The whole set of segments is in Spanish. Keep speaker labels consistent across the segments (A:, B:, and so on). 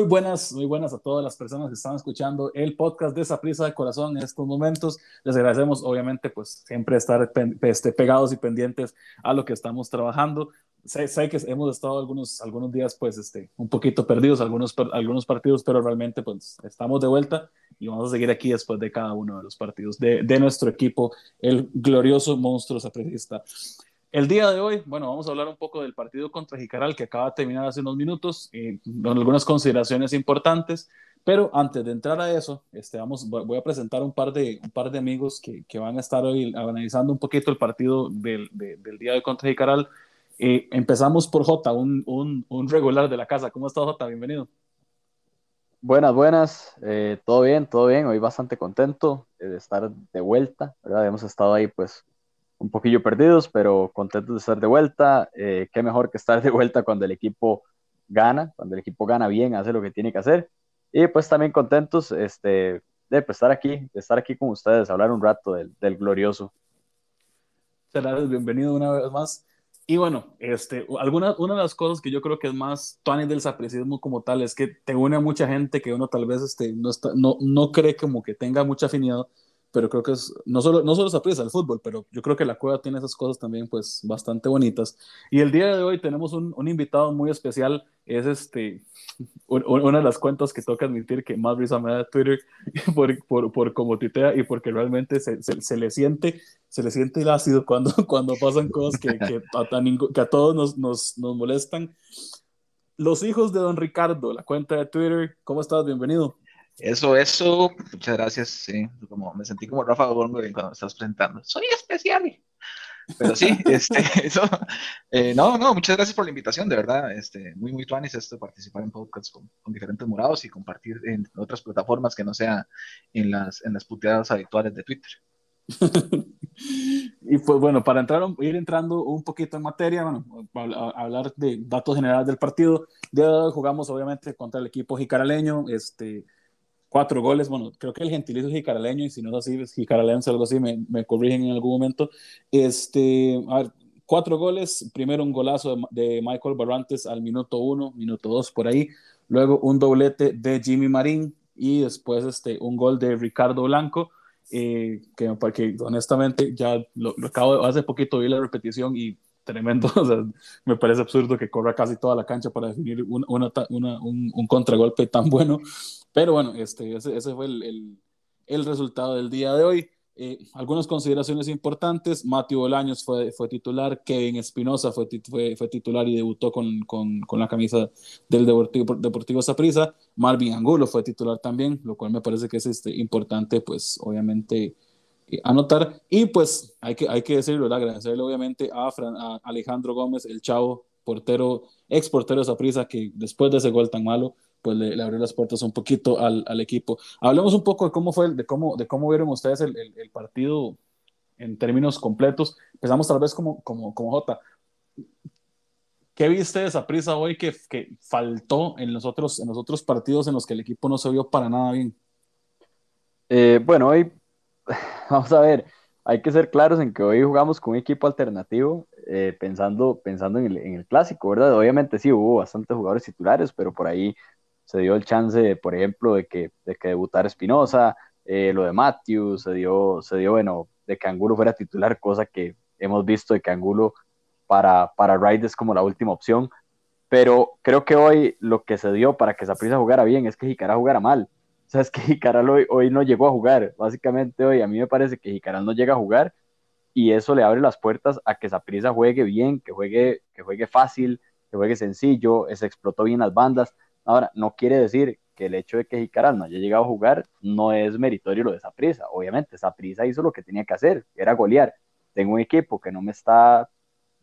A: Muy buenas, muy buenas a todas las personas que están escuchando el podcast de Prisa de Corazón en estos momentos. Les agradecemos, obviamente, pues siempre estar este, pegados y pendientes a lo que estamos trabajando. Sé, sé, que hemos estado algunos, algunos días, pues, este, un poquito perdidos, algunos, algunos partidos, pero realmente, pues, estamos de vuelta y vamos a seguir aquí después de cada uno de los partidos de, de nuestro equipo, el glorioso monstruo sapricista. El día de hoy, bueno, vamos a hablar un poco del partido contra Jicaral que acaba de terminar hace unos minutos, y con algunas consideraciones importantes, pero antes de entrar a eso, este, vamos, voy a presentar un par de, un par de amigos que, que van a estar hoy analizando un poquito el partido del, del día de hoy contra Jicaral. Eh, empezamos por Jota, un, un, un, regular de la casa. ¿Cómo estás, Jota? Bienvenido.
B: Buenas, buenas. Eh, todo bien, todo bien. Hoy bastante contento de estar de vuelta, ¿verdad? Hemos estado ahí, pues, un poquillo perdidos, pero contentos de estar de vuelta. Eh, qué mejor que estar de vuelta cuando el equipo gana, cuando el equipo gana bien, hace lo que tiene que hacer. Y pues también contentos este, de pues, estar aquí, de estar aquí con ustedes, hablar un rato del, del glorioso.
A: Gracias, bienvenido una vez más. Y bueno, este, alguna, una de las cosas que yo creo que es más Tony del sapricismo como tal es que te une a mucha gente que uno tal vez este, no, está, no, no cree como que tenga mucha afinidad, pero creo que es, no solo, no solo se aprecia el fútbol, pero yo creo que la cueva tiene esas cosas también, pues, bastante bonitas. Y el día de hoy tenemos un, un invitado muy especial, es este, una de las cuentas que toca admitir que más risa me da Twitter por, por, por como tuitea y porque realmente se, se, le siente, se le siente el ácido cuando, cuando pasan cosas que, que, a, que a todos nos, nos, nos molestan. Los hijos de Don Ricardo, la cuenta de Twitter, ¿cómo estás? Bienvenido.
C: Eso, eso, muchas gracias, sí, como me sentí como Rafa Gómez cuando me estás presentando, soy especial. Pero sí, este, eso, eh, no, no, muchas gracias por la invitación, de verdad, este, muy, muy tuanis esto, participar en podcasts con, con, diferentes morados y compartir en otras plataformas que no sea en las, en las puteadas habituales de Twitter.
A: y pues bueno, para entrar, ir entrando un poquito en materia, bueno, a, hablar de datos generales del partido, de hoy jugamos obviamente contra el equipo jicaraleño, este, cuatro goles, bueno, creo que el gentilicio es jicaraleño, y si no es así, es jicaralense o algo así, me, me, corrigen en algún momento. Este, a ver, cuatro goles, primero un golazo de, Michael Barrantes al minuto uno, minuto dos, por ahí, luego un doblete de Jimmy Marín, y después este, un gol de Ricardo Blanco, eh, que, honestamente ya lo, acabo, hace poquito vi la repetición y tremendo, o sea, me parece absurdo que corra casi toda la cancha para definir un, una, una, un, un contragolpe tan bueno. Pero bueno, este, ese, ese fue el, el, el, resultado del día de hoy. Eh, algunas consideraciones importantes, Mati Bolaños fue, fue titular, Kevin Espinosa fue, fue, fue, titular y debutó con, con, con, la camisa del Deportivo, Deportivo Saprissa, Marvin Angulo fue titular también, lo cual me parece que es este, importante, pues obviamente anotar, y pues hay que, hay que decirlo, agradecerle obviamente a, a Alejandro Gómez, el chavo portero, ex portero de Saprissa, que después de ese gol tan malo, pues le, abrió las puertas un poquito al, al, equipo. Hablemos un poco de cómo fue, de cómo, de cómo vieron ustedes el, el, partido en términos completos. Empezamos tal vez como, como, como Jota. ¿Qué viste de esa prisa hoy que, que, faltó en los, otros, en los otros partidos en los que el equipo no se vio para nada bien?
B: Eh, bueno, hoy, vamos a ver, hay que ser claros en que hoy jugamos con un equipo alternativo, eh, pensando, pensando en el, clásico, ¿verdad? Obviamente sí, hubo bastantes jugadores titulares, pero por ahí se dio el chance, por ejemplo, de que, de que debutara Espinosa, eh, lo de Matthews, se dio, se dio, bueno, de que Angulo fuera titular, cosa que hemos visto de que Angulo para, para Ride es como la última opción, pero creo que hoy lo que se dio para que Zaprisa jugara bien es que Jicaral jugara mal. O sea, es que Jicaral hoy, no llegó a jugar. Básicamente hoy a mí me parece que Jicaral no llega a jugar y eso le abre las puertas a que Zaprisa juegue bien, que juegue, que juegue fácil, que juegue sencillo, se explotó bien las bandas. Ahora, no quiere decir que el hecho de que Jicaral no haya llegado a jugar no es meritorio lo de esa prisa. Obviamente, esa prisa hizo lo que tenía que hacer, era golear. Tengo un equipo que no me está,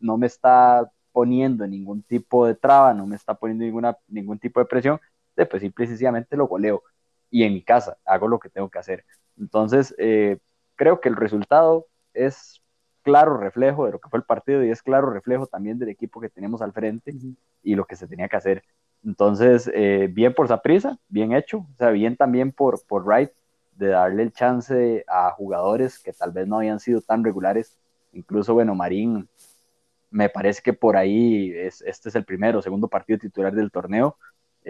B: no me está poniendo ningún tipo de traba, no me está poniendo ninguna, ningún tipo de presión, pues simple y sencillamente lo goleo. Y en mi casa hago lo que tengo que hacer. Entonces, eh, creo que el resultado es claro reflejo de lo que fue el partido y es claro reflejo también del equipo que tenemos al frente y lo que se tenía que hacer. Entonces, eh, bien por prisa, bien hecho, o sea, bien también por, por Wright de darle el chance a jugadores que tal vez no habían sido tan regulares. Incluso, bueno, Marín, me parece que por ahí es, este es el primero o segundo partido titular del torneo.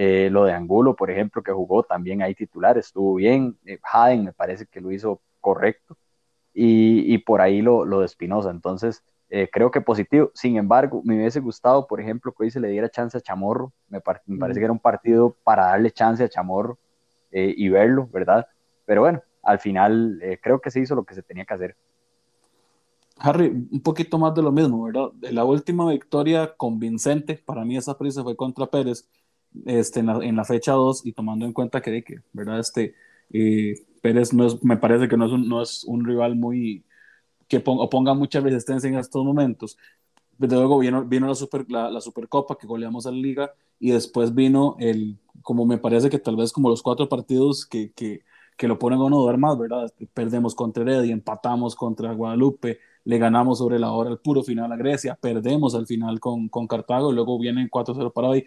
B: Eh, lo de Angulo, por ejemplo, que jugó también ahí titular, estuvo bien. Eh, Haden me parece que lo hizo correcto. Y, y por ahí lo, lo de Espinosa. Entonces, eh, creo que positivo. Sin embargo, me hubiese gustado, por ejemplo, que hoy se le diera chance a Chamorro. Me, me parece que era un partido para darle chance a Chamorro y verlo, ¿verdad? Pero bueno, al final creo que se hizo lo que se tenía que hacer.
A: Harry, un poquito más de lo mismo, ¿verdad? La última victoria convincente para mí esa prisa fue contra Pérez este, en, la, fecha 2 y tomando en cuenta que, que ¿verdad? Este, eh, Pérez no me parece que no es un, no es un rival muy que ponga, ponga mucha resistencia en estos momentos. Desde luego vino, vino la, super, la, la, Supercopa que goleamos a la Liga y después vino el, como me parece que tal vez como los cuatro partidos que, que, que lo ponen a uno dudar más, ¿verdad? Perdemos contra Heredia, empatamos contra Guadalupe, le ganamos sobre la hora el puro final a Grecia, perdemos al final con, con Cartago, luego vienen 4-0 para hoy.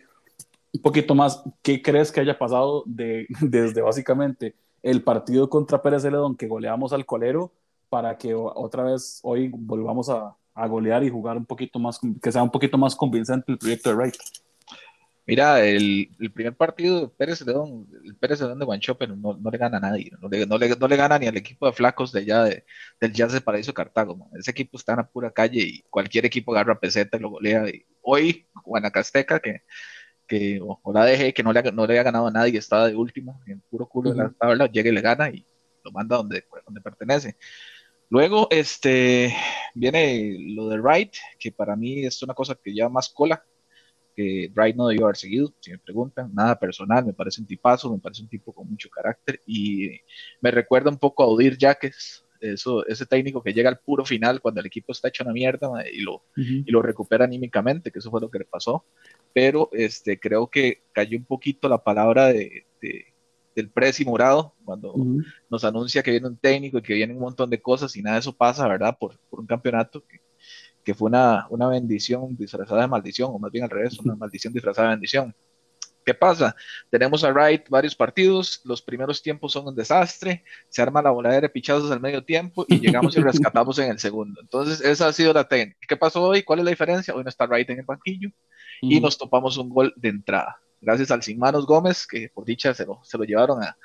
A: Un poquito más, ¿qué crees que haya pasado de, desde básicamente el partido contra Pérez Celedón que goleamos al colero para que otra vez hoy volvamos a, golear y jugar un poquito más, que sea un poquito más convincente el proyecto de Wright?
C: Mira, el, primer partido de Pérez León, el Pérez León de Guanchope no, no le gana a nadie, no le, no, le, gana ni al equipo de flacos de allá de, del Jazz de Paraíso Cartago. Ese equipo está en la pura calle y cualquier equipo agarra peseta y lo golea. Hoy, Guanacasteca, que, que o, la DG, que no le, no le ha ganado a nadie, está de último, en puro culo de la tabla, llega y le gana y lo manda donde, donde pertenece. Luego, este, viene lo de Wright, que para mí es una cosa que lleva más cola que Wright no debió haber seguido, si me preguntan, nada personal, me parece un tipazo, me parece un tipo con mucho carácter y me recuerda un poco a Odir Jaques, eso, ese técnico que llega al puro final cuando el equipo está hecho una mierda y lo, y lo recupera anímicamente, que eso fue lo que le pasó, pero este, creo que cayó un poquito la palabra de, del Presi Morado cuando nos anuncia que viene un técnico y que viene un montón de cosas y nada de eso pasa, ¿verdad? Por, por un campeonato que que fue una, una bendición disfrazada de maldición, o más bien al revés, una maldición disfrazada de bendición. ¿Qué pasa? Tenemos a Wright varios partidos, los primeros tiempos son un desastre, se arma la voladera de pichazos al medio tiempo y llegamos y rescatamos en el segundo. Entonces, esa ha sido la técnica. ¿Qué pasó hoy? ¿Cuál es la diferencia? Hoy no está Wright en el banquillo y nos topamos un gol de entrada. Gracias al Sin Manos Gómez, que por dicha se lo, se lo llevaron a,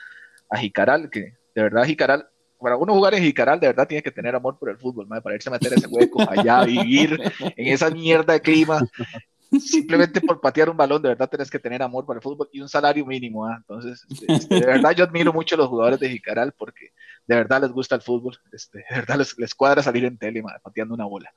C: a Jicaral, que de verdad Jicaral para uno jugar en Jicaral, de verdad tiene que tener amor por el fútbol, para irse a meter ese hueco allá, vivir en esa mierda de clima. Simplemente por patear un balón, de verdad tenés que tener amor por el fútbol y un salario mínimo. ¿ah? Entonces, este, este, de verdad yo admiro mucho a los jugadores de Jicaral porque de verdad les gusta el fútbol, este, de verdad les, les cuadra salir en tele pateando una bola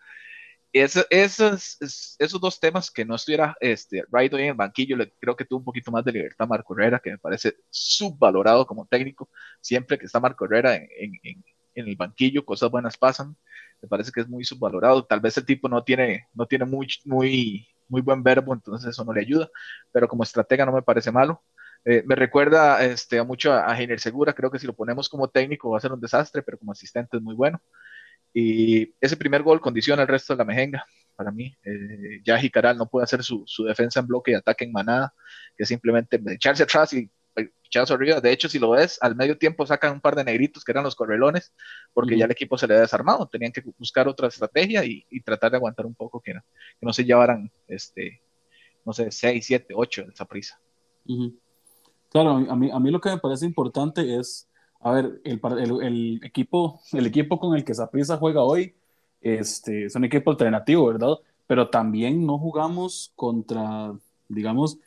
C: esos, esos dos temas que no estuviera este, hoy en el banquillo, le, creo que tuvo un poquito más de libertad Marco Herrera, que me parece subvalorado como técnico. Siempre que está Marco Herrera en, en, en, el banquillo, cosas buenas pasan. Me parece que es muy subvalorado. Tal vez el tipo no tiene, no tiene muy, muy, muy buen verbo, entonces eso no le ayuda, pero como estratega no me parece malo. Eh, me recuerda este, mucho a, a Heiner Segura, creo que si lo ponemos como técnico va a ser un desastre, pero como asistente es muy bueno. Y ese primer gol condiciona el resto de la mejenga. Para mí, eh, ya Jicaral no puede hacer su, su, defensa en bloque y ataque en manada, que simplemente echarse atrás y echarse arriba. De hecho, si lo ves, al medio tiempo sacan un par de negritos que eran los correlones, porque ya el equipo se le ha desarmado. Tenían que buscar otra estrategia y, y tratar de aguantar un poco que no, que no se llevaran, este, no sé, 6, 7, 8 de esa prisa.
A: Claro, a mí, a mí lo que me parece importante es a ver, el, el, equipo, el equipo con el que Zaprisa juega hoy este, es un equipo alternativo, ¿verdad? Pero también no jugamos contra, digamos,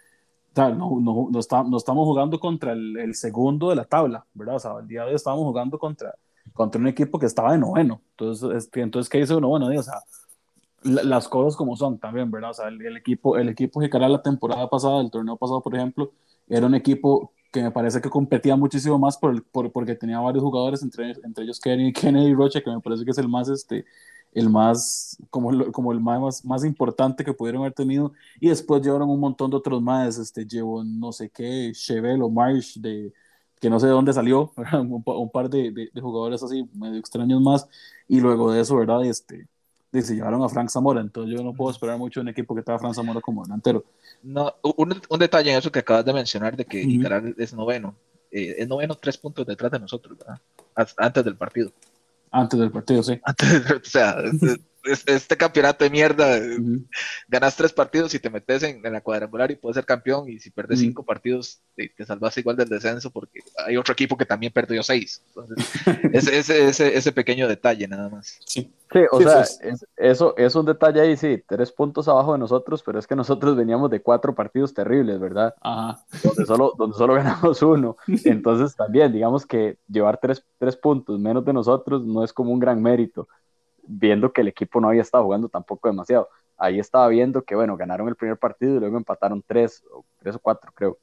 A: no, no, no, está, no estamos jugando contra el, el, segundo de la tabla, ¿verdad? O sea, el día de hoy estábamos jugando contra, contra un equipo que estaba de noveno. Entonces, este, entonces ¿qué dice uno? Bueno, o sea, las cosas como son también, ¿verdad? O sea, el, el equipo, el equipo que cara la temporada pasada, el torneo pasado, por ejemplo, era un equipo que me parece que competía muchísimo más por, por, porque tenía varios jugadores, entre, entre ellos Kennedy, Kennedy Rocha, que me parece que es el más, este, el más, como, como el más, más importante que pudieron haber tenido, y después llevaron un montón de otros más, este, llevó no sé qué, Chevel o Marsh, de, que no sé de dónde salió, un, un, par de, de, de, jugadores así, medio extraños más, y luego de eso, ¿verdad? Este, y se llevaron a Frank Zamora, entonces yo no puedo esperar mucho un equipo que estaba Frank Zamora como delantero.
C: No, un, un, detalle en eso que acabas de mencionar de que uh es noveno. Eh, es noveno tres puntos detrás de nosotros, ¿verdad? Antes del partido.
A: Antes del partido, sí.
C: Antes, o sea, este campeonato de mierda, ganas tres partidos y te metes en, la cuadrangular y puedes ser campeón, y si perdes cinco partidos te, te, salvas igual del descenso porque hay otro equipo que también perdió seis. Entonces, ese, ese, ese, pequeño detalle nada más.
B: Sí, sí o sea, eso es, un detalle ahí, sí, tres puntos abajo de nosotros, pero es que nosotros veníamos de cuatro partidos terribles, ¿verdad? Ajá. Donde solo, donde solo ganamos uno. Entonces también, digamos que llevar tres, tres puntos menos de nosotros no es como un gran mérito viendo que el equipo no había estado jugando tampoco demasiado. Ahí estaba viendo que, bueno, ganaron el primer partido y luego empataron tres, o tres o cuatro, creo,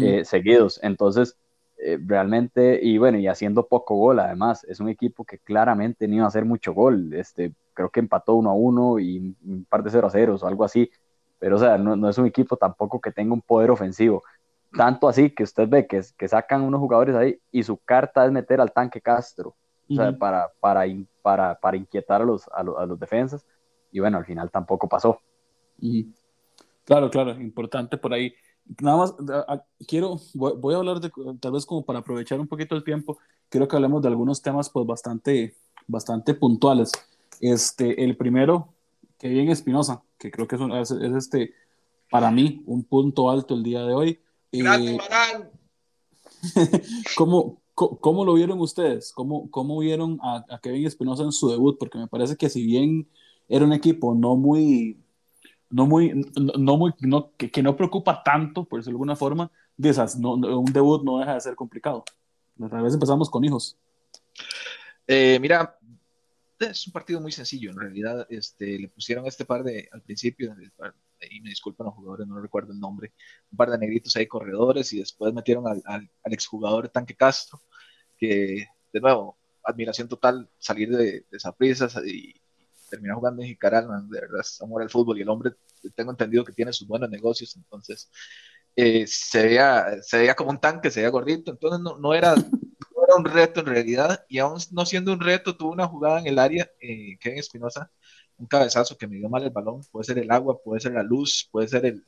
B: eh, seguidos. Entonces, eh, realmente, y bueno, y haciendo poco gol, además, es un equipo que claramente no iba a hacer mucho gol. Este, creo que empató uno a uno y un par de 0 a 0 o algo así. Pero, o sea, no, no, es un equipo tampoco que tenga un poder ofensivo. Tanto así que usted ve que, que sacan unos jugadores ahí y su carta es meter al tanque Castro o sea, para, para, para, para, inquietar a los, a, los, a, los, defensas. Y bueno, al final tampoco pasó.
A: Claro, claro, importante por ahí. Nada más, quiero, voy, a hablar de, tal vez como para aprovechar un poquito el tiempo, quiero que hablemos de algunos temas pues bastante, bastante puntuales. Este, el primero, que bien Espinosa, que creo que es, es, este, para mí, un punto alto el día de hoy. Eh, ¿cómo, ¿Cómo, lo vieron ustedes? ¿Cómo, cómo vieron a, Kevin Espinosa en su debut? Porque me parece que si bien era un equipo no muy, no muy, no, muy, que, no preocupa tanto, por decirlo de alguna forma, de esas, un debut no deja de ser complicado. A veces empezamos con hijos.
C: Eh, mira, es un partido muy sencillo, en realidad este, le pusieron este par de, al principio, y me disculpan los jugadores, no recuerdo el nombre, un par de negritos ahí corredores y después metieron al, al, exjugador Tanque Castro, que de nuevo, admiración total, salir de, de esa prisa y, terminar jugando en Jicaral, de verdad, es amor al fútbol y el hombre, tengo entendido que tiene sus buenos negocios, entonces eh, se, veía, se veía como un tanque, se veía gordito, entonces no, no era un reto en realidad, y aún no siendo un reto, tuvo una jugada en el área, eh, Kevin Espinosa, un cabezazo que me dio mal el balón, puede ser el agua, puede ser la luz, puede ser el,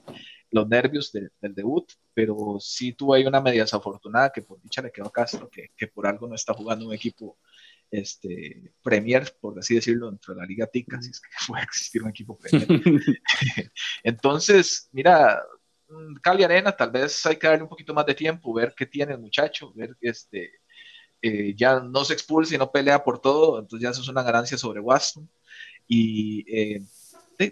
C: los nervios del debut, pero sí tuvo ahí una media desafortunada que por dicha le quedó a Castro, que, que, por algo no está jugando un equipo este, Premier, por así decirlo, dentro de la Liga Tica, si es que puede existir un equipo Premier. Entonces, mira, Cali Arena, tal vez hay que darle un poquito más de tiempo, ver qué tiene el muchacho, ver este, eh, ya no se expulsa y no pelea por todo, entonces ya eso es una ganancia sobre Waston. Y eh,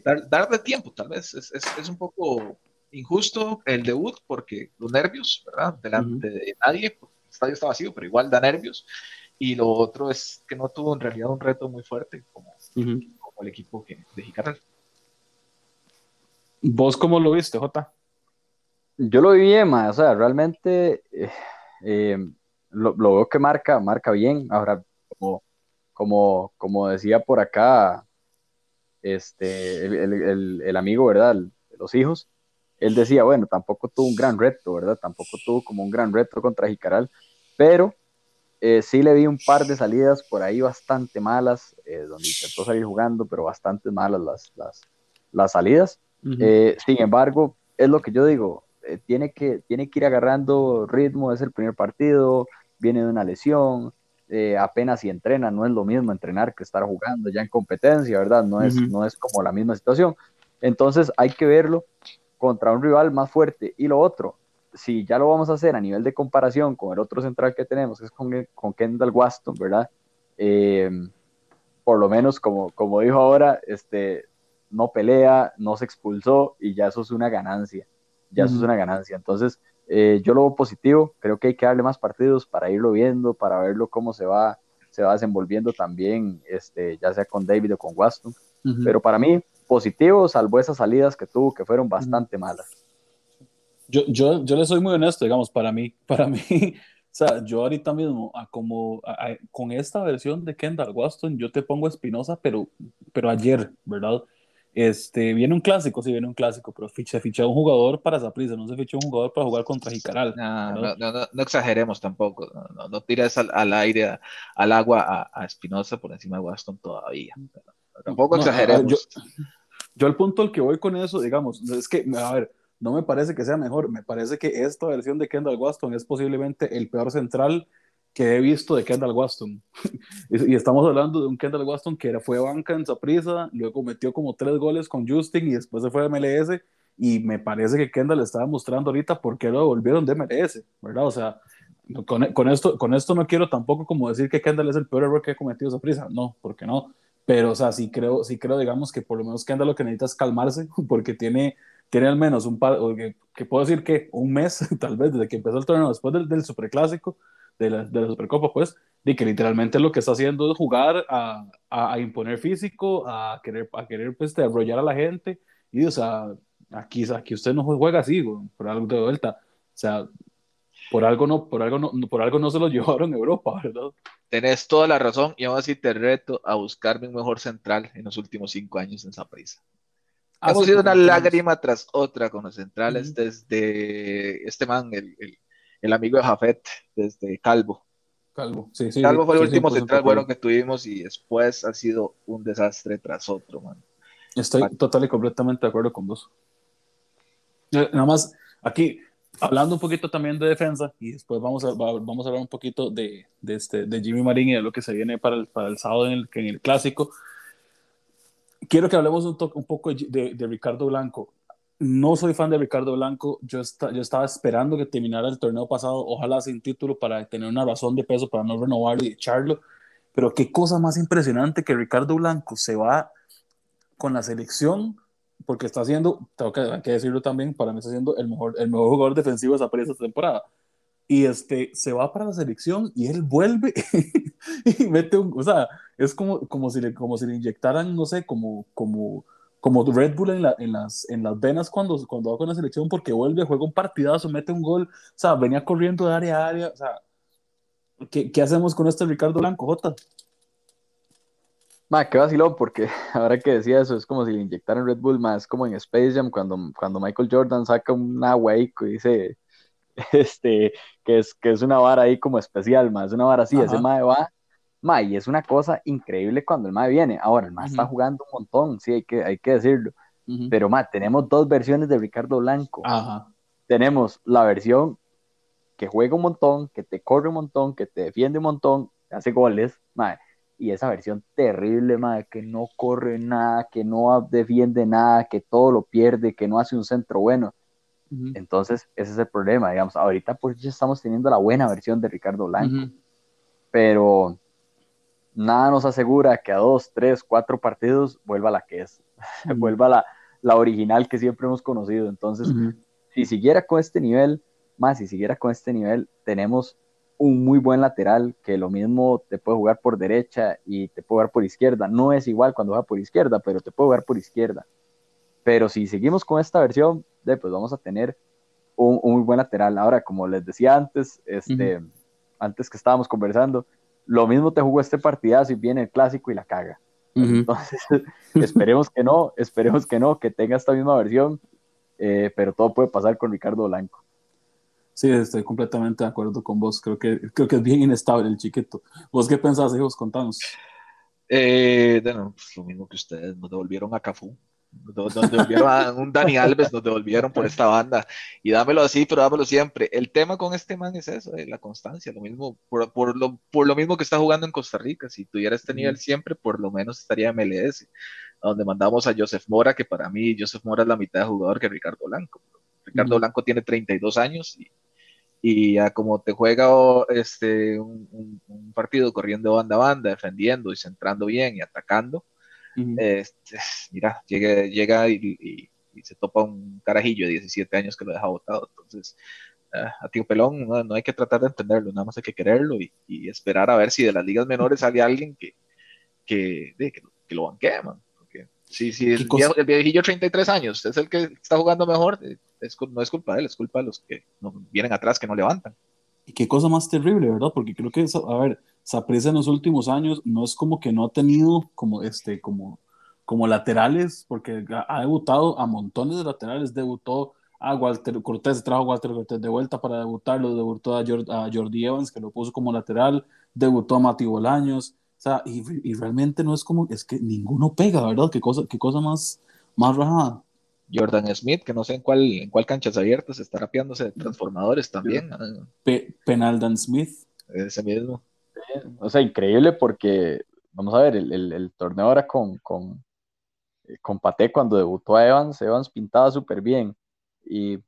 C: dar, darle tiempo, tal vez, es, es, es, un poco injusto el debut porque los nervios, ¿verdad? Delante de nadie, el estadio está vacío, pero igual da nervios. Y lo otro es que no tuvo en realidad un reto muy fuerte como, como el equipo que, de Jicaral.
A: ¿Vos cómo lo viste, Jota?
B: Yo lo vi bien, o sea, realmente eh, eh lo, veo que marca, marca bien. Ahora, como, como, como decía por acá este, el, el, amigo, ¿verdad? los hijos, él decía, bueno, tampoco tuvo un gran reto, ¿verdad? Tampoco tuvo como un gran reto contra Jicaral, pero eh, sí le vi un par de salidas por ahí bastante malas, eh, donde intentó salir jugando, pero bastante malas las, las, las salidas. Eh, sin embargo, es lo que yo digo, tiene, que, tiene que ir agarrando ritmo, es el primer partido, viene de una lesión, eh, apenas si entrena, no es lo mismo entrenar que estar jugando ya en competencia, ¿verdad? No es, no es como la misma situación. Entonces hay que verlo contra un rival más fuerte. Y lo otro, si ya lo vamos a hacer a nivel de comparación con el otro central que tenemos, que es con, con Kendall Waston, ¿verdad? Eh, por lo menos, como, como dijo ahora, este, no pelea, no se expulsó y ya eso es una ganancia. Ya eso es una ganancia. Entonces, eh, yo lo veo positivo, creo que hay que darle más partidos para irlo viendo, para verlo cómo se va, se va desenvolviendo también, este, ya sea con David o con Waston. Pero para mí, positivo, salvo esas salidas que tuvo, que fueron bastante malas.
A: Yo, yo, yo le soy muy honesto, digamos, para mí, para mí, o sea, yo ahorita mismo, a como, con esta versión de Kendall Waston, yo te pongo Espinosa, pero, pero ayer, ¿verdad? Este, viene un clásico, sí, viene un clásico, pero se ficha un jugador para prisa no se fichó un jugador para jugar contra Jicaral.
C: No, no, no, no exageremos tampoco, no, no, tires al, al, aire, al agua a, a Espinosa por encima de Waston todavía. Tampoco exageremos.
A: Yo, yo, el punto al que voy con eso, digamos, es que, a ver, no me parece que sea mejor, me parece que esta versión de Kendall Waston es posiblemente el peor central que he visto de Kendall Waston. y estamos hablando de un Kendall Waston que fue banca en Saprisa, luego metió como tres goles con Justin y después se fue a MLS. Y me parece que Kendall estaba mostrando ahorita por qué lo devolvieron de MLS, ¿verdad? O sea, con, con, esto, con esto no quiero tampoco como decir que Kendall es el peor error que ha cometido Saprisa, no, porque no. Pero, o sea, sí creo, sí creo, digamos, que por lo menos Kendall lo que necesita es calmarse, porque tiene, tiene al menos un par, que, que puedo decir que un mes, tal vez, desde que empezó el torneo, después del, del Superclásico, de la, de la Supercopa, pues, de que literalmente lo que está haciendo es jugar a, a, imponer físico, a querer, a querer pues, arrollar a la gente. Y, o sea, aquí, aquí usted no juega así, por algo de vuelta. O sea, por algo no, por algo no, por algo no se lo llevaron a Europa, ¿verdad?
C: Tenés toda la razón y aún así te reto a buscarme un mejor central en los últimos cinco años en Zaprisa. Ah, Hemos sido una lágrima tras otra con los centrales desde este man, el, el, el amigo de Jafet desde Calvo.
A: Calvo, sí, sí.
C: Calvo fue el
A: sí,
C: último central bueno que tuvimos y después ha sido un desastre tras otro, man.
A: Estoy total y completamente de acuerdo con vos. Eh, Nada más, aquí, hablando un poquito también de defensa, y después vamos a, vamos a hablar un poquito de, de, este, de Jimmy Marín y de lo que se viene para el, para el sábado en el, en el clásico. Quiero que hablemos un, un poco de, de Ricardo Blanco no soy fan de Ricardo Blanco. Yo, está, yo estaba esperando que terminara el torneo pasado, ojalá sin título, para tener una razón de peso para no renovarlo y echarlo. Pero qué cosa más impresionante que Ricardo Blanco se va con la selección, porque está haciendo, tengo que, hay que decirlo también, para mí está siendo el mejor, el mejor jugador defensivo de esa esta temporada. Y este, se va para la selección y él vuelve y mete un, o sea, es como, como, si, le, como si le inyectaran, no sé, como, como, como Red Bull en, la, en, las, en las venas cuando, cuando va con la selección porque vuelve, juega un partidazo, mete un gol, o sea, venía corriendo de área a área, o sea, ¿qué, qué hacemos con este Ricardo Blanco, Jota?
B: Ma, qué vacilón, porque ahora que decía eso, es como si le inyectaran Red Bull, más como en Space Jam, cuando, cuando Michael Jordan saca un agua ahí y dice este, que, es, que es una vara ahí como especial, más una vara así, Ajá. ese mae va Ma, y es una cosa increíble cuando el MAE viene. Ahora, el MAE uh -huh. está jugando un montón, sí, hay que, hay que decirlo. Uh -huh. Pero, Ma, tenemos dos versiones de Ricardo Blanco.
A: Ajá.
B: Tenemos la versión que juega un montón, que te corre un montón, que te defiende un montón, hace goles, Ma, y esa versión terrible, Ma, que no corre nada, que no defiende nada, que todo lo pierde, que no hace un centro bueno. Uh -huh. Entonces, ese es el problema, digamos. Ahorita, pues, ya estamos teniendo la buena versión de Ricardo Blanco. Pero nada nos asegura que a dos, tres, cuatro partidos vuelva la que es, vuelva la, la, original que siempre hemos conocido. Entonces, uh -huh. si siguiera con este nivel, más si siguiera con este nivel, tenemos un muy buen lateral que lo mismo te puede jugar por derecha y te puede jugar por izquierda. No es igual cuando juega por izquierda, pero te puede jugar por izquierda. Pero si seguimos con esta versión, pues vamos a tener un, un muy buen lateral. Ahora, como les decía antes, este, uh -huh. antes que estábamos conversando, lo mismo te jugó este partidazo y viene el clásico y la caga. Uh -huh. Entonces, esperemos que no, esperemos que no, que tenga esta misma versión, eh, pero todo puede pasar con Ricardo Blanco.
A: Sí, estoy completamente de acuerdo con vos. Creo que, creo que es bien inestable el chiquito. ¿Vos qué pensás, hijos? Contanos.
C: Eh, bueno, pues lo mismo que ustedes, nos devolvieron a Cafú. Nos devolvieron a un Dani Alves, nos devolvieron por esta banda. Y dámelo así, pero dámelo siempre. El tema con este man es eso, eh, la constancia. Lo mismo, por, por, lo, por lo mismo que está jugando en Costa Rica. Si tuviera este nivel siempre, por lo menos estaría en MLS. Donde mandamos a Joseph Mora, que para mí Joseph Mora es la mitad de jugador que Ricardo Blanco. Ricardo Blanco tiene 32 años y y a como te juega este, un, un, un, partido corriendo banda a banda, defendiendo y centrando bien y atacando, uh -huh. este, mira, llega, llega y, y, y, se topa un carajillo de 17 años que lo deja botado. Entonces, uh, a Tío Pelón no, no, hay que tratar de entenderlo, nada más hay que quererlo y, y esperar a ver si de las ligas menores sale alguien que, que, de, que, que lo banquee, man. Sí, sí, el, viejo, el viejillo 33 años es el que está jugando mejor, es, no es culpa de él, es culpa de los que no, vienen atrás, que no levantan.
A: Y qué cosa más terrible, ¿verdad? Porque creo que, a ver, Saprissa en los últimos años no es como que no ha tenido como, este, como, como laterales, porque ha debutado a montones de laterales, debutó a Walter Cortés, trajo a Walter Cortés de vuelta para debutarlo, debutó a, Jordi, a Jordi Evans, que lo puso como lateral, debutó a Mati Bolaños, o sea, y, y, realmente no es como, es que ninguno pega, ¿verdad? Qué cosa, qué cosa más, más rajada.
C: Jordan Smith, que no sé en cuál, en cuál canchas abiertas está rapeándose de transformadores también.
A: Pe Penaldan Smith.
C: ese mismo.
B: O sea, increíble porque, vamos a ver, el, torneo ahora con, con, con Pate cuando debutó a Evans, Evans pintaba súper bien y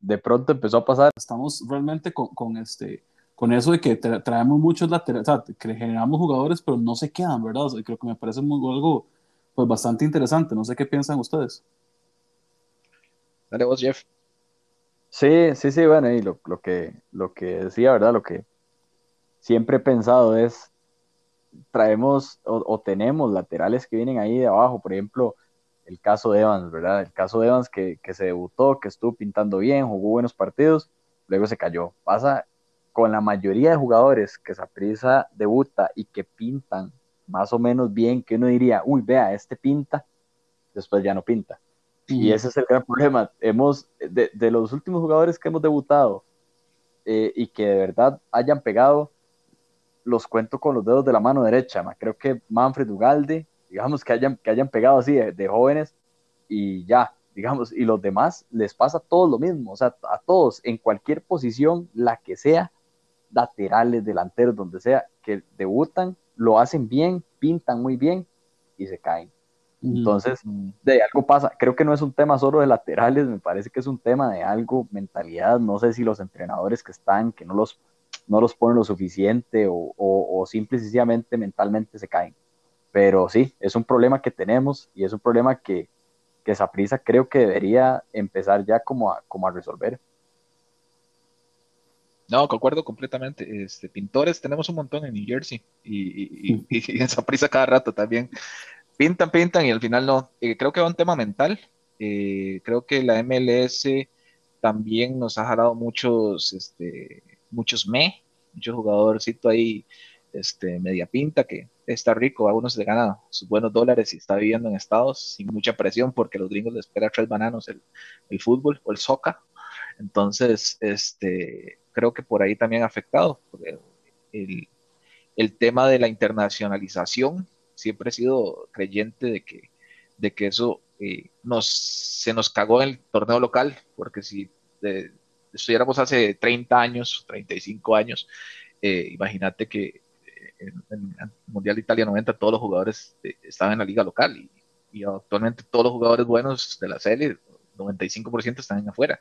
B: de pronto empezó a pasar.
A: Estamos realmente con, con este, con eso de que traemos muchos laterales, o sea, que generamos jugadores, pero no se quedan, ¿verdad? creo que me parece muy, algo pues, bastante interesante. No sé qué piensan ustedes.
C: Dale vos, Jeff.
B: Sí, sí, sí, bueno, y lo, lo, que, lo que decía, ¿verdad? Lo que siempre he pensado es, traemos o, tenemos laterales que vienen ahí de abajo, por ejemplo, el caso de Evans, ¿verdad? El caso de Evans que, que se debutó, que estuvo pintando bien, jugó buenos partidos, luego se cayó. Pasa con la mayoría de jugadores que prisa debuta y que pintan más o menos bien, que uno diría, uy, vea, este pinta, después ya no pinta. Y ese es el gran problema. Hemos, de, de los últimos jugadores que hemos debutado eh, y que de verdad hayan pegado, los cuento con los dedos de la mano derecha. Creo que Manfred Ugalde, digamos que hayan, que hayan pegado así de, jóvenes y ya, digamos, y los demás les pasa todo lo mismo. O sea, a todos, en cualquier posición, la que sea, laterales, delanteros, donde sea, que debutan, lo hacen bien, pintan muy bien y se caen. Entonces, de algo pasa. Creo que no es un tema solo de laterales, me parece que es un tema de algo, mentalidad. No sé si los entrenadores que están, que no los, no los ponen lo suficiente o, o, simple y sencillamente mentalmente se caen. Pero sí, es un problema que tenemos y es un problema que, que prisa creo que debería empezar ya como a, como a resolver.
C: No, concuerdo completamente. Este, pintores tenemos un montón en New Jersey y, y, y, en prisa cada rato también. Pintan, pintan y al final no. Eh, creo que va un tema mental. Eh, creo que la MLS también nos ha jalado muchos, este, muchos me, muchos jugadorcito ahí, este, media pinta que está rico, a uno se le gana sus buenos dólares y está viviendo en Estados sin mucha presión porque los gringos les espera tres bananos el, el fútbol o el soccer. Entonces, este, creo que por ahí también ha afectado. El, el, tema de la internacionalización, siempre he sido creyente de que, de que eso eh, nos, se nos cagó en el torneo local, porque si estuviéramos hace 30 años, 35 años, eh, imagínate que en, el Mundial de Italia 90 todos los jugadores eh, estaban en la liga local y, y, actualmente todos los jugadores buenos de la serie, 95% están afuera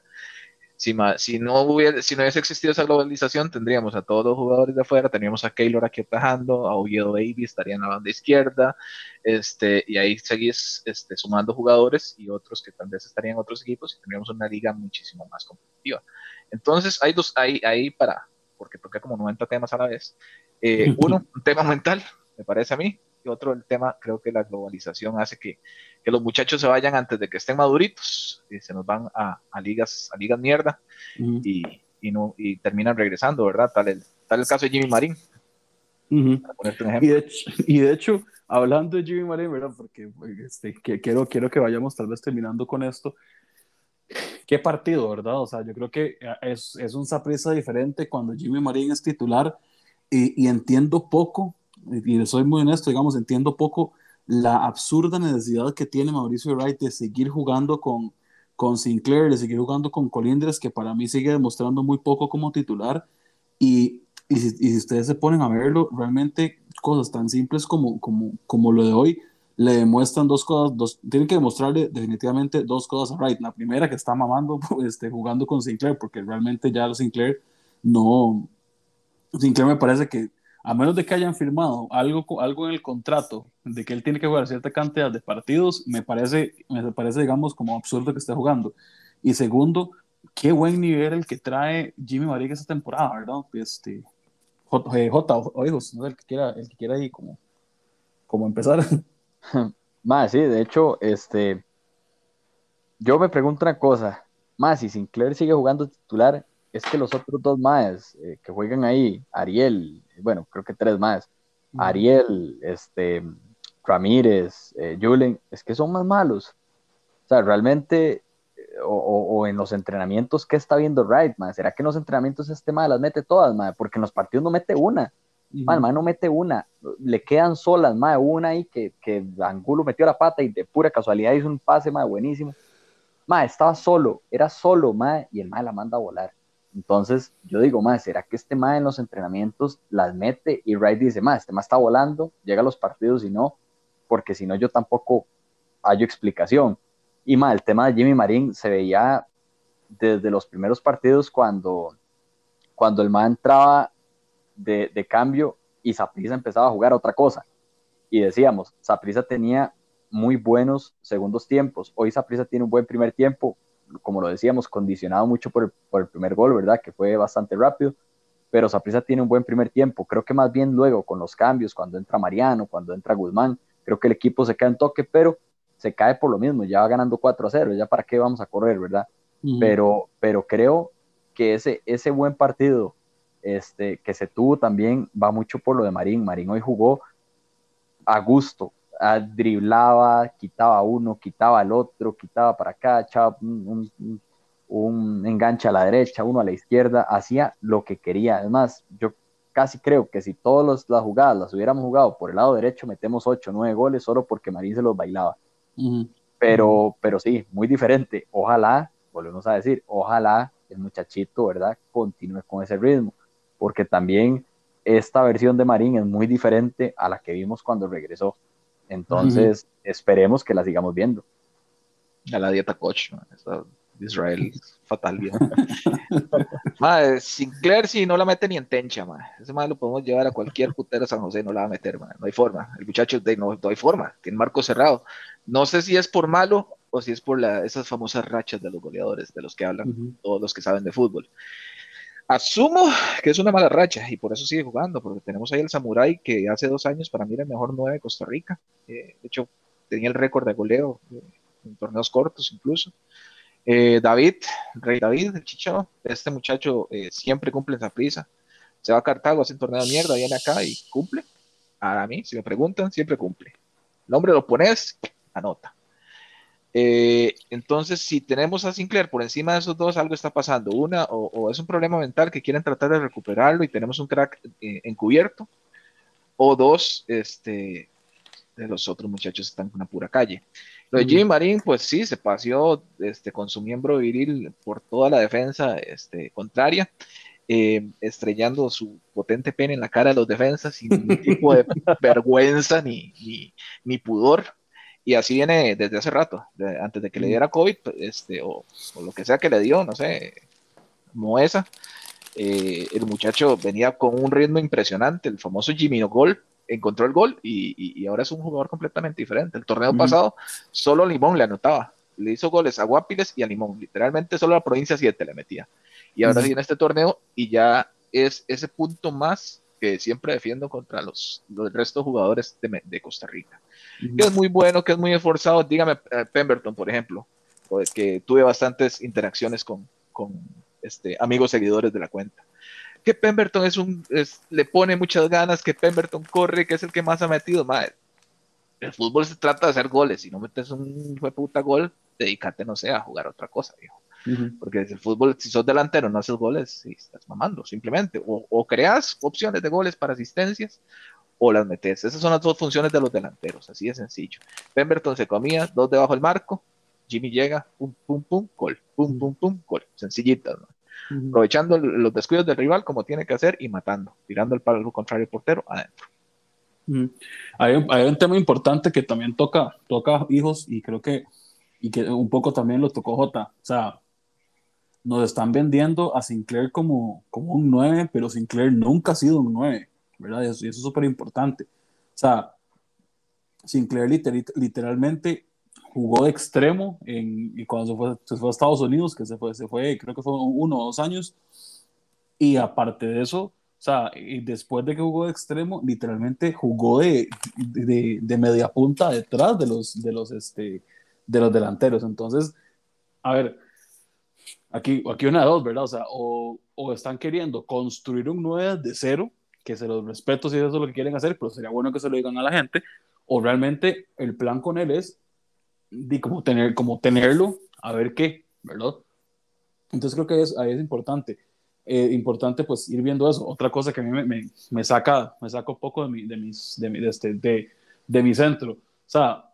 C: si, si, no hubiera, si no hubiese existido esa globalización, tendríamos a todos los jugadores de afuera, tendríamos a Keylor aquí atajando, a Oviedo Baby estaría en la banda izquierda, este, y ahí seguís este, sumando jugadores y otros que tal vez estarían en otros equipos y tendríamos una liga muchísimo más competitiva. Entonces, hay dos, hay, ahí para, porque toca como 90 temas a la vez. Eh, uno, un tema mental, me parece a mí, y otro el tema, creo que la globalización hace que, que los muchachos se vayan antes de que estén maduritos, y se nos van a, a ligas, a ligas mierda, y, y, no, y terminan regresando, ¿verdad? Tal el, tal el caso de Jimmy Marín.
A: y, de hecho, y, de hecho, hablando de Jimmy Marín, ¿verdad? Porque este, que, quiero, quiero que vayamos tal vez terminando con esto. Qué partido, ¿verdad? O sea, yo creo que es, es un sorpresa diferente cuando Jimmy Marín es titular y, y entiendo poco y soy muy honesto, digamos, entiendo poco la absurda necesidad que tiene Mauricio Wright de seguir jugando con, con Sinclair, de seguir jugando con Colindres, que para mí sigue demostrando muy poco como titular. Y, y, si, y si, ustedes se ponen a verlo, realmente cosas tan simples como, como, como lo de hoy le demuestran dos cosas, dos, tienen que demostrarle definitivamente dos cosas a Wright. La primera que está mamando este, jugando con Sinclair, porque realmente ya Sinclair no... Sinclair me parece que a menos de que hayan firmado algo, algo en el contrato de que él tiene que jugar cierta cantidad de partidos, me parece, me parece, digamos, como absurdo que esté jugando. Y segundo, qué buen nivel el que trae Jimmy María esta temporada, ¿verdad? Este, J, eh, J o, hijos, ¿no? el que quiera, el que quiera ahí como, como empezar.
B: Más, sí, de hecho, este, yo me pregunto una cosa, más si Sinclair sigue jugando titular, es que los otros dos más eh, que juegan ahí, Ariel, bueno, creo que tres más, Ariel, este, Ramírez, eh, Julen, es que son más malos. O sea, realmente, o, en los entrenamientos, ¿qué está viendo Wright? ¿Será que en los entrenamientos este mal las mete todas, man? Porque en los partidos no mete una. Man, no mete una, le quedan solas, más una ahí que, que Angulo metió la pata y de pura casualidad hizo un pase, más buenísimo. Ma, estaba solo, era solo, ma, y el ma la manda a volar. Entonces, yo digo, más, ¿será que este más en los entrenamientos las mete? Y Wright dice, más, este más está volando, llega a los partidos y no, porque si no, yo tampoco hallo explicación. Y más, el tema de Jimmy Marín se veía desde los primeros partidos cuando, cuando el man entraba de, de cambio y Saprisa empezaba a jugar otra cosa. Y decíamos, Saprisa tenía muy buenos segundos tiempos. Hoy Saprisa tiene un buen primer tiempo, como lo decíamos, condicionado mucho por el, primer gol, ¿verdad? Que fue bastante rápido, pero Saprisa tiene un buen primer tiempo. Creo que más bien luego con los cambios, cuando entra Mariano, cuando entra Guzmán, creo que el equipo se cae en toque, pero se cae por lo mismo, ya va ganando 4 a 0, ya para qué vamos a correr, ¿verdad? pero, pero creo que ese, ese buen partido este, que se tuvo también va mucho por lo de Marín. Marín hoy jugó a gusto, driblaba, quitaba uno, quitaba al otro, quitaba para acá, echaba un, un, enganche a la derecha, uno a la izquierda, hacía lo que quería. Además, yo casi creo que si todas las jugadas las hubiéramos jugado por el lado derecho, metemos 8 o 9 goles solo porque Marín se los bailaba. pero, pero sí, muy diferente. Ojalá, volvemos a decir, ojalá el muchachito, ¿verdad?, continúe con ese ritmo, porque también esta versión de Marín es muy diferente a la que vimos cuando regresó. Entonces, esperemos que la sigamos viendo.
C: A la dieta coach, de Israel, fatal. madre, Sinclair si no la mete ni en tencha, madre. ese madre lo podemos llevar a cualquier putero San José, no la va a meter, no hay forma. El muchacho de, no, no hay forma, tiene marco cerrado. No sé si es por malo o si es por la, esas famosas rachas de los goleadores, de los que hablan todos los que saben de fútbol. Asumo que es una mala racha y por eso sigue jugando, porque tenemos ahí el Samurai que hace dos años para mí era el mejor 9 de Costa Rica. Eh, de hecho, tenía el récord de goleo eh, en torneos cortos incluso. Eh, David, Rey David, el Chicho, este muchacho siempre cumple esa prisa. Se va a Cartago, hace un torneo de mierda, viene acá y cumple. A mí, si me preguntan, siempre cumple. Nombre lo pones, anota. Eh, entonces, si tenemos a Sinclair por encima de esos dos, algo está pasando. Una, o, es un problema mental que quieren tratar de recuperarlo y tenemos un crack eh, encubierto. O dos, este, de los otros muchachos están en una pura calle. Lo de Jimmy Marín, pues sí, se paseó este, con su miembro viril por toda la defensa este, contraria, eh, estrellando su potente pene en la cara de los defensas sin ningún tipo de vergüenza ni, ni, ni pudor y así viene desde hace rato, antes de que le diera COVID, este, o, lo que sea que le dio, no sé, Moesa, eh, el muchacho venía con un ritmo impresionante, el famoso Jimmy Gol, encontró el gol y, ahora es un jugador completamente diferente. El torneo pasado solo Limón le anotaba, le hizo goles a Guapiles y a Limón, literalmente solo la provincia 7 le metía. Y ahora viene este torneo y ya es ese punto más que siempre defiendo contra los, los restos jugadores de, de Costa Rica que es muy bueno, que es muy esforzado. Dígame, eh, Pemberton, por ejemplo, que tuve bastantes interacciones con, con este, amigos seguidores de la cuenta. Que Pemberton es un, le pone muchas ganas, que Pemberton corre, que es el que más ha metido. Madre, el fútbol se trata de hacer goles. Si no metes un puta gol, dedícate, no sé, a jugar otra cosa, viejo. Porque el fútbol, si sos delantero, no haces goles, y estás mamando, simplemente. O, o, creas opciones de goles para asistencias, o las metes. Esas son las dos funciones de los delanteros, así de sencillo. Pemberton se comía, dos debajo del marco, Jimmy llega, pum, pum, pum, gol, pum, pum, pum, gol. Sencillitas, Aprovechando los descuidos del rival como tiene que hacer y matando, tirando el palo contrario portero adentro.
A: hay, un, tema importante que también toca, toca hijos y creo que, y que un poco también lo tocó J. O sea, nos están vendiendo a Sinclair como, como un 9, pero Sinclair nunca ha sido un 9. ¿verdad? Y eso, es súper importante. O sea, Sinclair literalmente jugó de extremo y cuando se fue, se fue, a Estados Unidos, que se fue, se fue, creo que fue uno o dos años, y aparte de eso, o sea, y después de que jugó de extremo, literalmente jugó de, de, de, media punta detrás de los, de, los, este, de los delanteros. Entonces, a ver, aquí, aquí una de dos, ¿verdad? O sea, o, o están queriendo construir un 9 de cero, que se los respeto si eso es lo que quieren hacer, pero sería bueno que se lo digan a la gente, o realmente el plan con él es de como, tener, como tenerlo, a ver qué, ¿verdad? Entonces creo que es, ahí es importante, eh, importante pues ir viendo eso. Otra cosa que a mí me, me, me saca, me saca un poco de mi, de, mis, de, mi, de, este, de, de mi centro. O sea,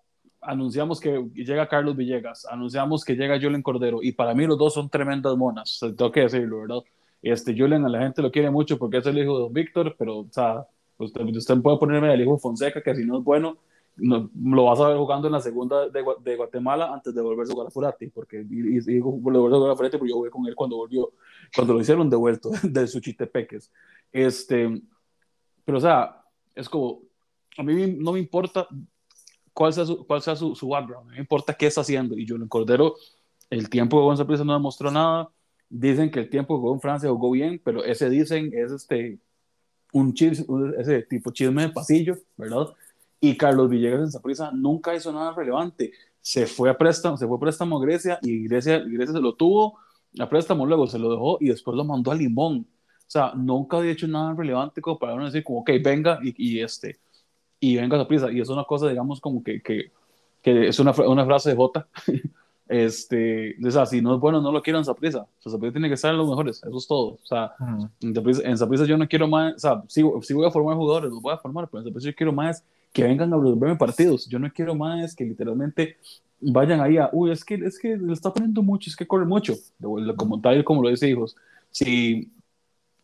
A: anunciamos que llega Carlos Villegas, anunciamos que llega Julen Cordero, y para mí los dos son tremendas monas, tengo que decirlo, ¿verdad? Este, Julian a la gente lo quiere mucho porque es el hijo de Don Víctor, pero, o sea, usted, usted puede ponerme al hijo Fonseca, que si no es bueno, no, lo vas a ver jugando en la segunda de, de Guatemala antes de volver a jugar a Furati, porque y, y, volver a jugar a Furati porque yo jugué con él cuando volvió, cuando lo hicieron devuelto de Suchitepeques. Este, pero, o sea, es como, a mí no me importa cuál sea su, cuál sea su, su background, me importa qué está haciendo. Y Julian Cordero, el tiempo de Gonzalo Prisa no demostró nada. Dicen que el tiempo que jugó en Francia jugó bien, pero ese dicen es este, un chisme, ese tipo chisme de pasillo, ¿verdad? Y Carlos Villegas en Saprissa nunca hizo nada relevante. Se fue a préstamo, se fue a préstamo a Grecia y Grecia, Grecia se lo tuvo a préstamo, luego se lo dejó y después lo mandó a Limón. O sea, nunca había hecho nada relevante como para uno decir como, ok, venga y, y este, y venga a prisa. Y es una cosa, digamos, como que, que, que es una, una, frase de Jota. este, o sea, si no es bueno, no lo quiero en Saprisa. O sea, Saprisa tiene que estar en los mejores, eso es todo. O sea, uh -huh. en Saprisa yo no quiero más, o sea, sí, sí, voy a formar jugadores, los voy a formar, pero en Saprisa yo quiero más que vengan a resolverme partidos. Yo no quiero más que literalmente vayan ahí a, uy, es que, es que le está poniendo mucho, es que corre mucho. Como tal, como lo dice hijos. Si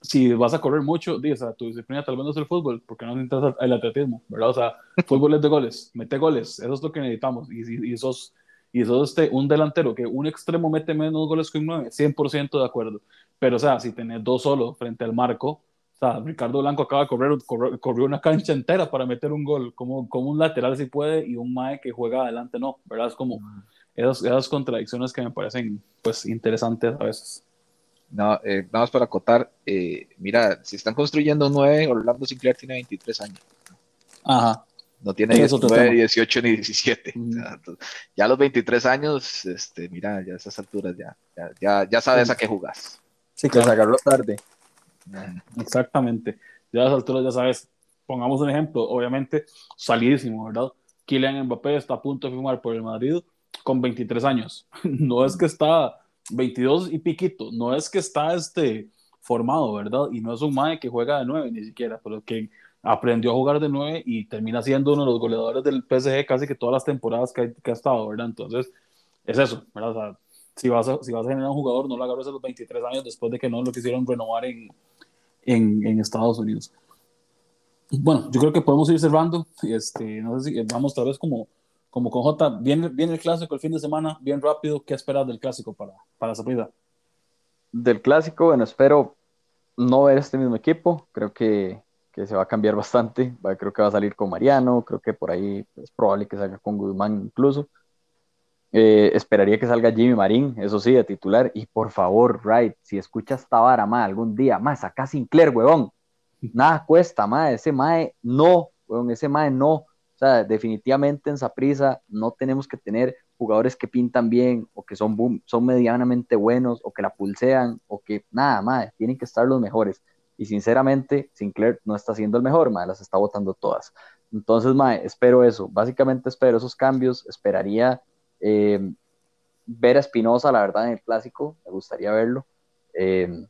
A: si vas a correr mucho, dices, tu disciplina tal vez no es el fútbol, porque no necesitas el atletismo, ¿verdad? O sea, fútbol es de goles, mete goles, eso es lo que necesitamos. Y, y, y sos, y sos este, un delantero que un extremo mete menos goles que un 9, 100% de acuerdo. Pero, o sea, si tenés dos solo frente al marco, o sea, Ricardo Blanco acaba de correr, correr corrió una cancha entera para meter un gol, como, como un lateral si puede y un Mae que juega adelante no, ¿verdad? Es como esas, esas contradicciones que me parecen, pues, interesantes a veces.
C: No, eh, nada más para acotar, eh, mira, si están construyendo un 9, Orlando Sinclair tiene 23 años.
A: Ajá.
C: No tiene 19, 18 ni 17. Mm. O sea, ya a los 23 años, este, mira, ya a esas alturas ya, ya, ya, ya sabes a qué jugás.
B: Sí, que se agarró tarde.
A: Mm. Exactamente. Ya a esas alturas ya sabes. Pongamos un ejemplo, obviamente, salidísimo, ¿verdad? Kylian Mbappé está a punto de firmar por el Madrid con 23 años. No es que está 22 y piquito, no es que está este formado, ¿verdad? Y no es un mae que juega de 9 ni siquiera, pero que aprendió a jugar de 9 y termina siendo uno de los goleadores del PSG casi que todas las temporadas que, ha estado, ¿verdad? Entonces, es eso, ¿verdad? Si vas, a, si vas a generar un jugador, no lo agarres a los 23 años después de que no lo quisieron renovar en, en, en Estados Unidos. Bueno, yo creo que podemos ir cerrando. Este, no sé si vamos tal vez como como con J, viene, viene el clásico el fin de semana, bien rápido, ¿qué esperas del clásico para, para Zaprisa?
B: Del clásico, bueno, espero no ver este mismo equipo, creo que, que se va a cambiar bastante, creo que va a salir con Mariano, creo que por ahí es probable que salga con Guzmán incluso. Eh, esperaría que salga Jimmy Marín, eso sí, de titular, y por favor, Wright, si escuchas esta vara, ma, algún día, más saca Sinclair, huevón, nada cuesta, ma, ese mae no, huevón, ese mae no, sea, definitivamente en Saprisa no tenemos que tener jugadores que pintan bien o que son, son medianamente buenos o que la pulsean o que nada, más tienen que estar los mejores. Y sinceramente, Sinclair no está siendo el mejor, madre, las está votando todas. Entonces, madre, espero eso. Básicamente espero esos cambios. Esperaría eh, ver a Espinosa, la verdad, en el clásico. Me gustaría verlo. Eh,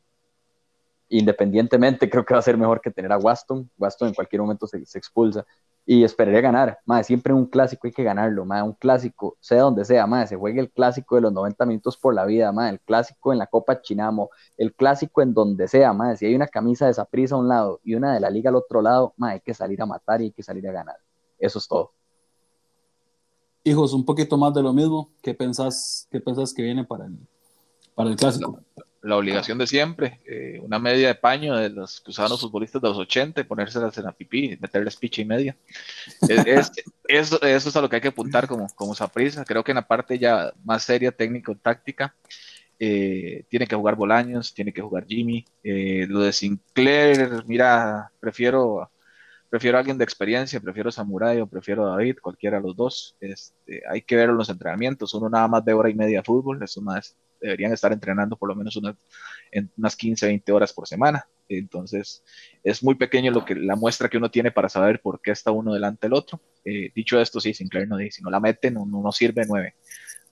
B: independientemente, creo que va a ser mejor que tener a Waston. Waston en cualquier momento se, se expulsa y esperaría ganar. Más siempre un clásico hay que ganarlo, más un clásico, sea donde sea, más se juegue el clásico de los 90 minutos por la vida, más el clásico en la Copa Chinamo, el clásico en donde sea, más si hay una camisa de prisa a un lado y una de la liga al otro lado, más hay que salir a matar y hay que salir a ganar. Eso es todo.
A: Hijos, un poquito más de lo mismo. ¿Qué pensás, qué pensás que viene para el, para el clásico?
C: No la obligación de siempre, eh, una media de paño de los que usaban los futbolistas de los 80 y ponérselas en la pipí, meterles picha y media. Es, es, eso, eso, es a lo que hay que apuntar como, como Saprisa. Creo que en la parte ya más seria, técnico-táctica, eh, tiene que jugar Bolaños, tiene que jugar Jimmy. Eh, lo de Sinclair, mira, prefiero, prefiero a alguien de experiencia, prefiero Samurai o prefiero a David, cualquiera de los dos. Este, hay que ver los entrenamientos. Uno nada más de hora y media de fútbol, eso más deberían estar entrenando por lo menos unas, en unas 15, 20 horas por semana. Entonces, es muy pequeño lo que, la muestra que uno tiene para saber por qué está uno delante del otro. Eh, dicho esto, sí, Sinclair no dice, si no la meten, no, no sirve 9.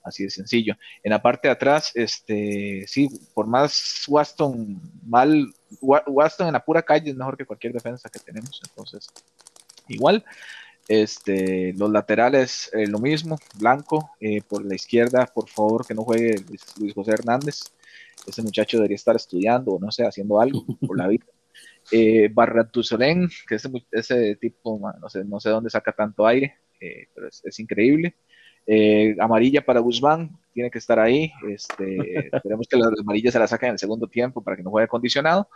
C: Así de sencillo. En la parte de atrás, este, sí, por más Waston mal, Waston en la pura calle es mejor que cualquier defensa que tenemos. Entonces, igual. Este, los laterales, eh, lo mismo, Blanco, eh, por la izquierda, por favor, que no juegue Luis, José Hernández. ese muchacho debería estar estudiando o no sé, haciendo algo por la vida. Eh, Barratusolén, que ese, ese tipo, no sé, no sé dónde saca tanto aire, eh, pero es, increíble. Eh, amarilla para Guzmán, tiene que estar ahí. Este, esperemos que la amarilla se la saquen en el segundo tiempo para que no juegue acondicionado.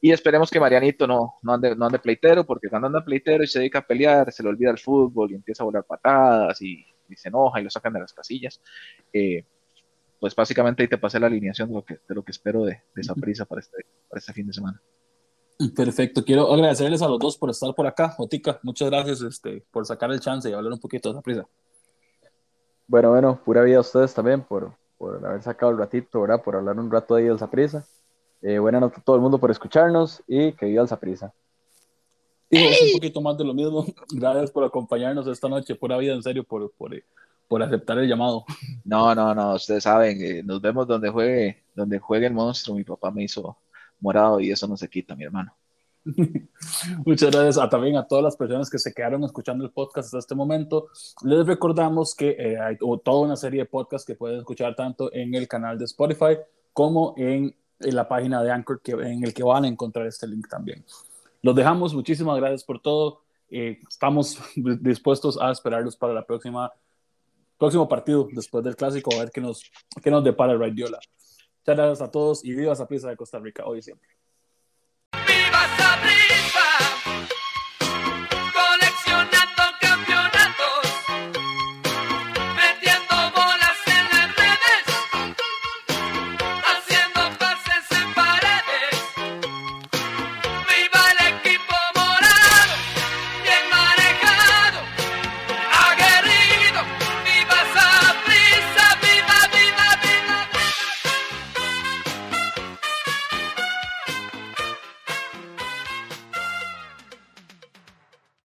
C: Y esperemos que Marianito no, no, ande, no ande pleitero, porque cuando anda pleitero y se dedica a pelear, se le olvida el fútbol y empieza a volar patadas y, se enoja y lo sacan de las casillas. Eh, pues básicamente ahí te pasé la alineación de lo que, de lo que espero de, esa prisa para este, para este fin de semana.
A: Perfecto, quiero agradecerles a los dos por estar por acá. Otica, muchas gracias este, por sacar el chance y hablar un poquito de esa prisa.
B: Bueno, bueno, pura vida a ustedes también por, por haber sacado el ratito, ¿verdad? Por hablar un rato de ahí de esa prisa. Eh, buena noche a todo el mundo por escucharnos y que viva el prisa.
A: Sí, es un poquito más de lo mismo. Gracias por acompañarnos esta noche. Pura vida, en serio, por, por, por aceptar el llamado.
C: No, no, no, ustedes saben, eh, nos vemos donde juegue, donde juegue el monstruo. Mi papá me hizo morado y eso no se quita, mi hermano.
A: Muchas gracias a, también a todas las personas que se quedaron escuchando el podcast hasta este momento. Les recordamos que eh, hay toda una serie de podcasts que pueden escuchar tanto en el canal de Spotify como en, en la página de Anchor que, en el que van a encontrar este link también. Los dejamos, muchísimas gracias por todo. Eh, estamos dispuestos a esperarlos para la próxima próximo partido después del clásico, a ver qué nos, qué nos depara el Raidiola. Muchas gracias a todos y viva esa prisa de Costa Rica hoy y siempre.